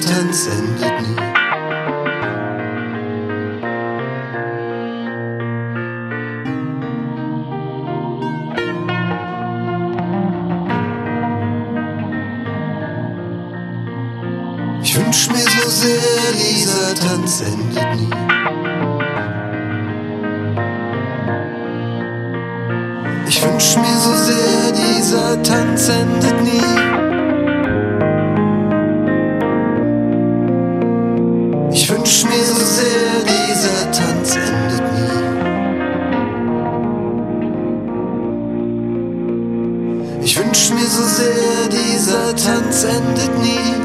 Tanz endet nie. Ich wünsch mir so sehr, dieser Tanz endet nie. Ich wünsch mir so sehr, dieser Tanz endet nie. Wünsch mir so sehr, dieser Tanz endet nie. Ich wünsch mir so sehr, dieser Tanz endet nie.